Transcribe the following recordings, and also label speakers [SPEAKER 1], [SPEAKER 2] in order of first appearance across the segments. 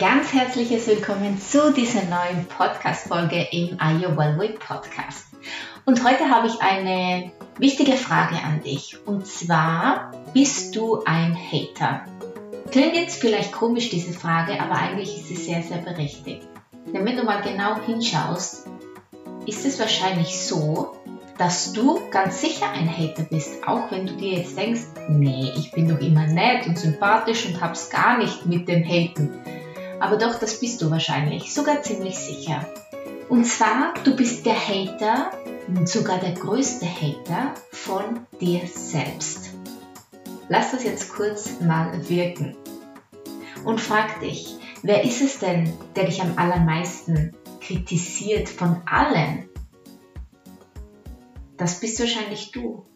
[SPEAKER 1] Ganz herzliches Willkommen zu dieser neuen Podcast-Folge im Are You Well Way Podcast. Und heute habe ich eine wichtige Frage an dich. Und zwar, bist du ein Hater? Klingt jetzt vielleicht komisch, diese Frage, aber eigentlich ist sie sehr, sehr berechtigt. Denn wenn du mal genau hinschaust, ist es wahrscheinlich so, dass du ganz sicher ein Hater bist, auch wenn du dir jetzt denkst, nee, ich bin doch immer nett und sympathisch und hab's gar nicht mit dem Haten. Aber doch, das bist du wahrscheinlich, sogar ziemlich sicher. Und zwar, du bist der Hater sogar der größte Hater von dir selbst. Lass das jetzt kurz mal wirken. Und frag dich, wer ist es denn, der dich am allermeisten kritisiert von allen? Das bist wahrscheinlich du.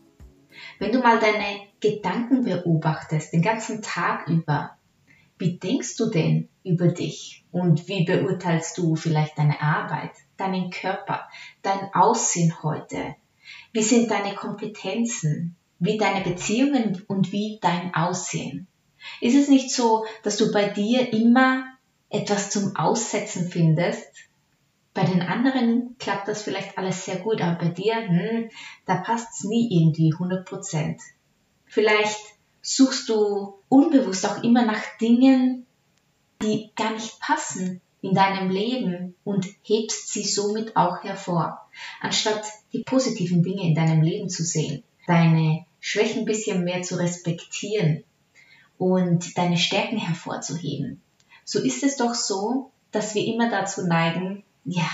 [SPEAKER 1] Wenn du mal deine Gedanken beobachtest, den ganzen Tag über, wie denkst du denn über dich und wie beurteilst du vielleicht deine Arbeit, deinen Körper, dein Aussehen heute? Wie sind deine Kompetenzen? Wie deine Beziehungen und wie dein Aussehen? Ist es nicht so, dass du bei dir immer etwas zum Aussetzen findest? Bei den anderen klappt das vielleicht alles sehr gut, aber bei dir, hm, da passt es nie irgendwie 100 Prozent. Vielleicht suchst du unbewusst auch immer nach Dingen, die gar nicht passen in deinem Leben und hebst sie somit auch hervor, anstatt die positiven Dinge in deinem Leben zu sehen, deine Schwächen ein bisschen mehr zu respektieren und deine Stärken hervorzuheben. So ist es doch so, dass wir immer dazu neigen, ja,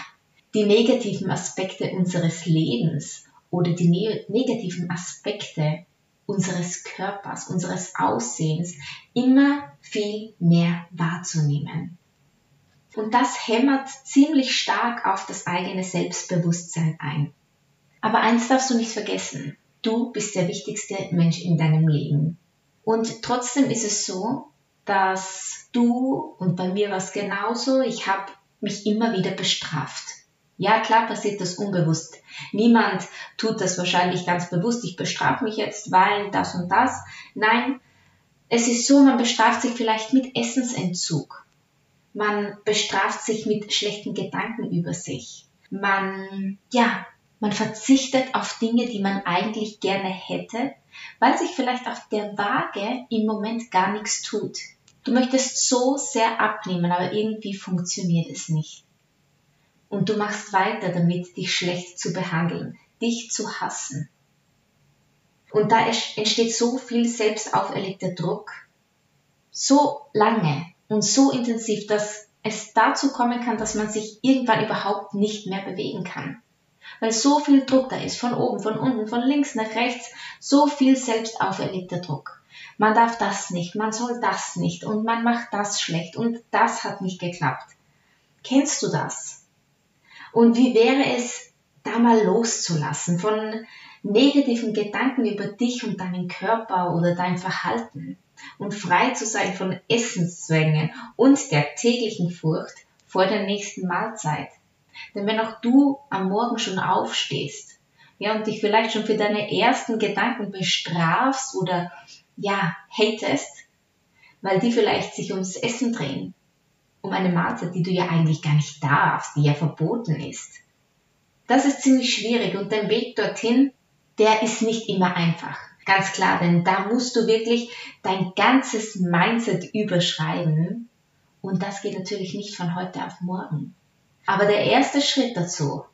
[SPEAKER 1] die negativen Aspekte unseres Lebens oder die ne negativen Aspekte unseres Körpers, unseres Aussehens immer viel mehr wahrzunehmen. Und das hämmert ziemlich stark auf das eigene Selbstbewusstsein ein. Aber eins darfst du nicht vergessen. Du bist der wichtigste Mensch in deinem Leben. Und trotzdem ist es so, dass du, und bei mir war es genauso, ich habe mich immer wieder bestraft. Ja, klar passiert das unbewusst. Niemand tut das wahrscheinlich ganz bewusst. Ich bestrafe mich jetzt, weil das und das. Nein, es ist so, man bestraft sich vielleicht mit Essensentzug. Man bestraft sich mit schlechten Gedanken über sich. Man, ja, man verzichtet auf Dinge, die man eigentlich gerne hätte, weil sich vielleicht auf der Waage im Moment gar nichts tut. Du möchtest so sehr abnehmen, aber irgendwie funktioniert es nicht und du machst weiter damit, dich schlecht zu behandeln, dich zu hassen. Und da entsteht so viel selbst auferlegter Druck, so lange und so intensiv, dass es dazu kommen kann, dass man sich irgendwann überhaupt nicht mehr bewegen kann. Weil so viel Druck da ist, von oben, von unten, von links nach rechts, so viel selbst auferlegter Druck. Man darf das nicht, man soll das nicht und man macht das schlecht und das hat nicht geklappt. Kennst du das? Und wie wäre es, da mal loszulassen von negativen Gedanken über dich und deinen Körper oder dein Verhalten und frei zu sein von Essenszwängen und der täglichen Furcht vor der nächsten Mahlzeit. Denn wenn auch du am Morgen schon aufstehst, ja, und dich vielleicht schon für deine ersten Gedanken bestrafst oder, ja, hatest, weil die vielleicht sich ums Essen drehen, um eine Mahlzeit, die du ja eigentlich gar nicht darfst, die ja verboten ist. Das ist ziemlich schwierig und der Weg dorthin, der ist nicht immer einfach. Ganz klar, denn da musst du wirklich dein ganzes Mindset überschreiben und das geht natürlich nicht von heute auf morgen. Aber der erste Schritt dazu,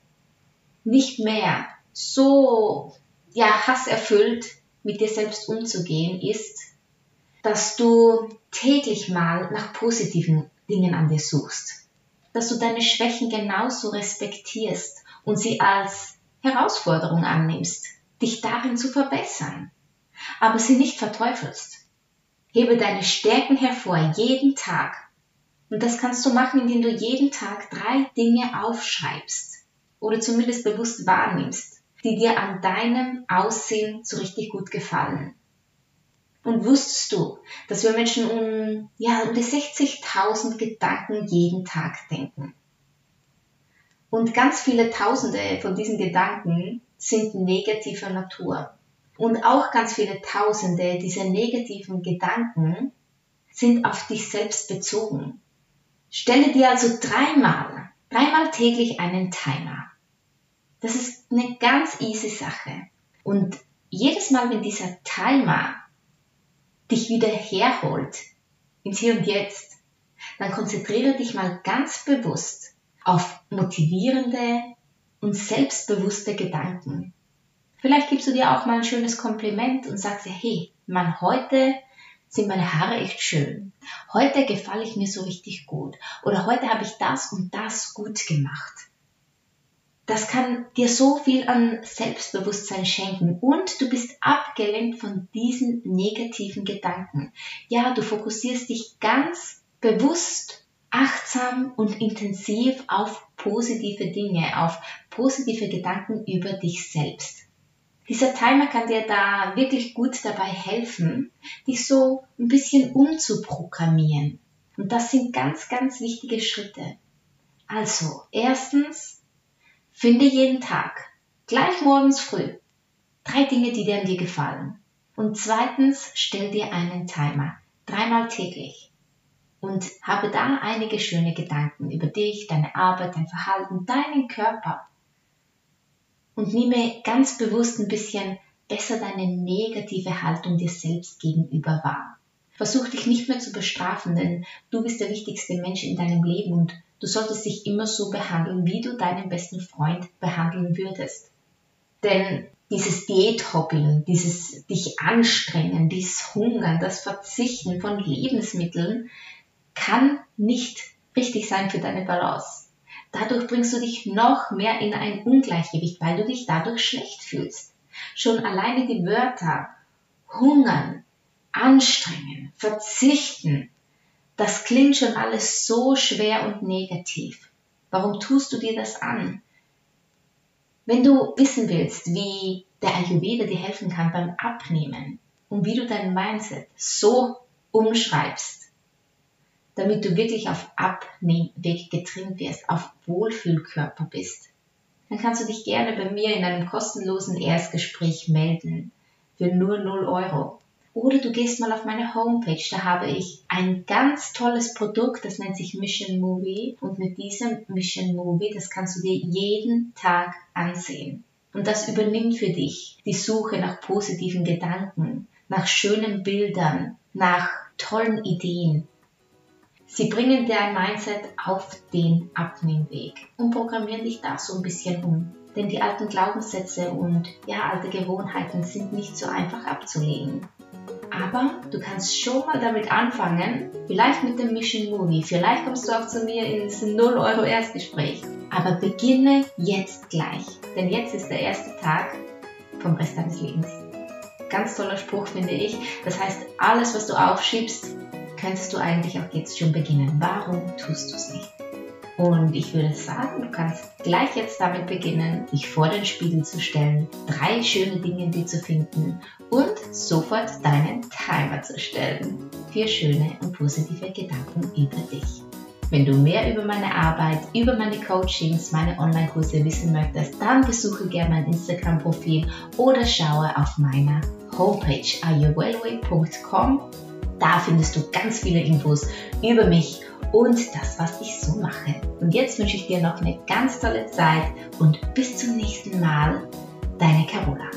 [SPEAKER 1] nicht mehr so ja, hasserfüllt mit dir selbst umzugehen, ist, dass du täglich mal nach positiven Dingen an dir suchst. Dass du deine Schwächen genauso respektierst und sie als Herausforderung annimmst. dich darin zu verbessern, aber sie nicht verteufelst. Hebe deine Stärken hervor jeden Tag. Und das kannst du machen, indem du jeden Tag drei Dinge aufschreibst oder zumindest bewusst wahrnimmst, die dir an deinem Aussehen so richtig gut gefallen. Und wusstest du, dass wir Menschen um, ja, um die 60.000 Gedanken jeden Tag denken? Und ganz viele Tausende von diesen Gedanken sind negativer Natur. Und auch ganz viele Tausende dieser negativen Gedanken sind auf dich selbst bezogen. Stelle dir also dreimal, dreimal täglich einen Timer. Das ist eine ganz easy Sache. Und jedes Mal, wenn dieser Timer dich wieder herholt ins Hier und Jetzt, dann konzentriere dich mal ganz bewusst auf motivierende und selbstbewusste Gedanken. Vielleicht gibst du dir auch mal ein schönes Kompliment und sagst dir, hey, Mann, heute sind meine Haare echt schön. Heute gefalle ich mir so richtig gut. Oder heute habe ich das und das gut gemacht. Das kann dir so viel an Selbstbewusstsein schenken und du bist abgelenkt von diesen negativen Gedanken. Ja, du fokussierst dich ganz bewusst, achtsam und intensiv auf positive Dinge, auf positive Gedanken über dich selbst. Dieser Timer kann dir da wirklich gut dabei helfen, dich so ein bisschen umzuprogrammieren. Und das sind ganz, ganz wichtige Schritte. Also, erstens, Finde jeden Tag, gleich morgens früh, drei Dinge, die dir an dir gefallen. Und zweitens, stell dir einen Timer, dreimal täglich. Und habe da einige schöne Gedanken über dich, deine Arbeit, dein Verhalten, deinen Körper. Und nehme ganz bewusst ein bisschen besser deine negative Haltung dir selbst gegenüber wahr. Versuch dich nicht mehr zu bestrafen, denn du bist der wichtigste Mensch in deinem Leben und Du solltest dich immer so behandeln, wie du deinen besten Freund behandeln würdest. Denn dieses Diäthopping, dieses dich anstrengen, dieses Hungern, das Verzichten von Lebensmitteln kann nicht richtig sein für deine Balance. Dadurch bringst du dich noch mehr in ein Ungleichgewicht, weil du dich dadurch schlecht fühlst. Schon alleine die Wörter hungern, anstrengen, verzichten, das klingt schon alles so schwer und negativ. Warum tust du dir das an? Wenn du wissen willst, wie der Ayurveda dir helfen kann beim Abnehmen und wie du dein Mindset so umschreibst, damit du wirklich auf Abnehmweg getrimmt wirst, auf Wohlfühlkörper bist, dann kannst du dich gerne bei mir in einem kostenlosen Erstgespräch melden für nur 0 Euro. Oder du gehst mal auf meine Homepage, da habe ich ein ganz tolles Produkt, das nennt sich Mission Movie. Und mit diesem Mission Movie, das kannst du dir jeden Tag ansehen. Und das übernimmt für dich die Suche nach positiven Gedanken, nach schönen Bildern, nach tollen Ideen. Sie bringen dein Mindset auf den Abnehmweg und programmieren dich da so ein bisschen um. Denn die alten Glaubenssätze und ja, alte Gewohnheiten sind nicht so einfach abzulegen. Aber du kannst schon mal damit anfangen, vielleicht mit dem Mission Movie. Vielleicht kommst du auch zu mir ins 0 Euro Erstgespräch. Aber beginne jetzt gleich, denn jetzt ist der erste Tag vom Rest deines Lebens. Ganz toller Spruch finde ich. Das heißt, alles, was du aufschiebst, könntest du eigentlich auch jetzt schon beginnen. Warum tust du es nicht? Und ich würde sagen, du kannst gleich jetzt damit beginnen, dich vor den Spiegel zu stellen, drei schöne Dinge in dir zu finden und sofort deinen Timer zu stellen. Vier schöne und positive Gedanken über dich. Wenn du mehr über meine Arbeit, über meine Coachings, meine Online-Kurse wissen möchtest, dann besuche gerne mein Instagram-Profil oder schaue auf meiner Homepage ayurwellway.com. Da findest du ganz viele Infos über mich und das, was ich so mache. Und jetzt wünsche ich dir noch eine ganz tolle Zeit und bis zum nächsten Mal, deine Carola.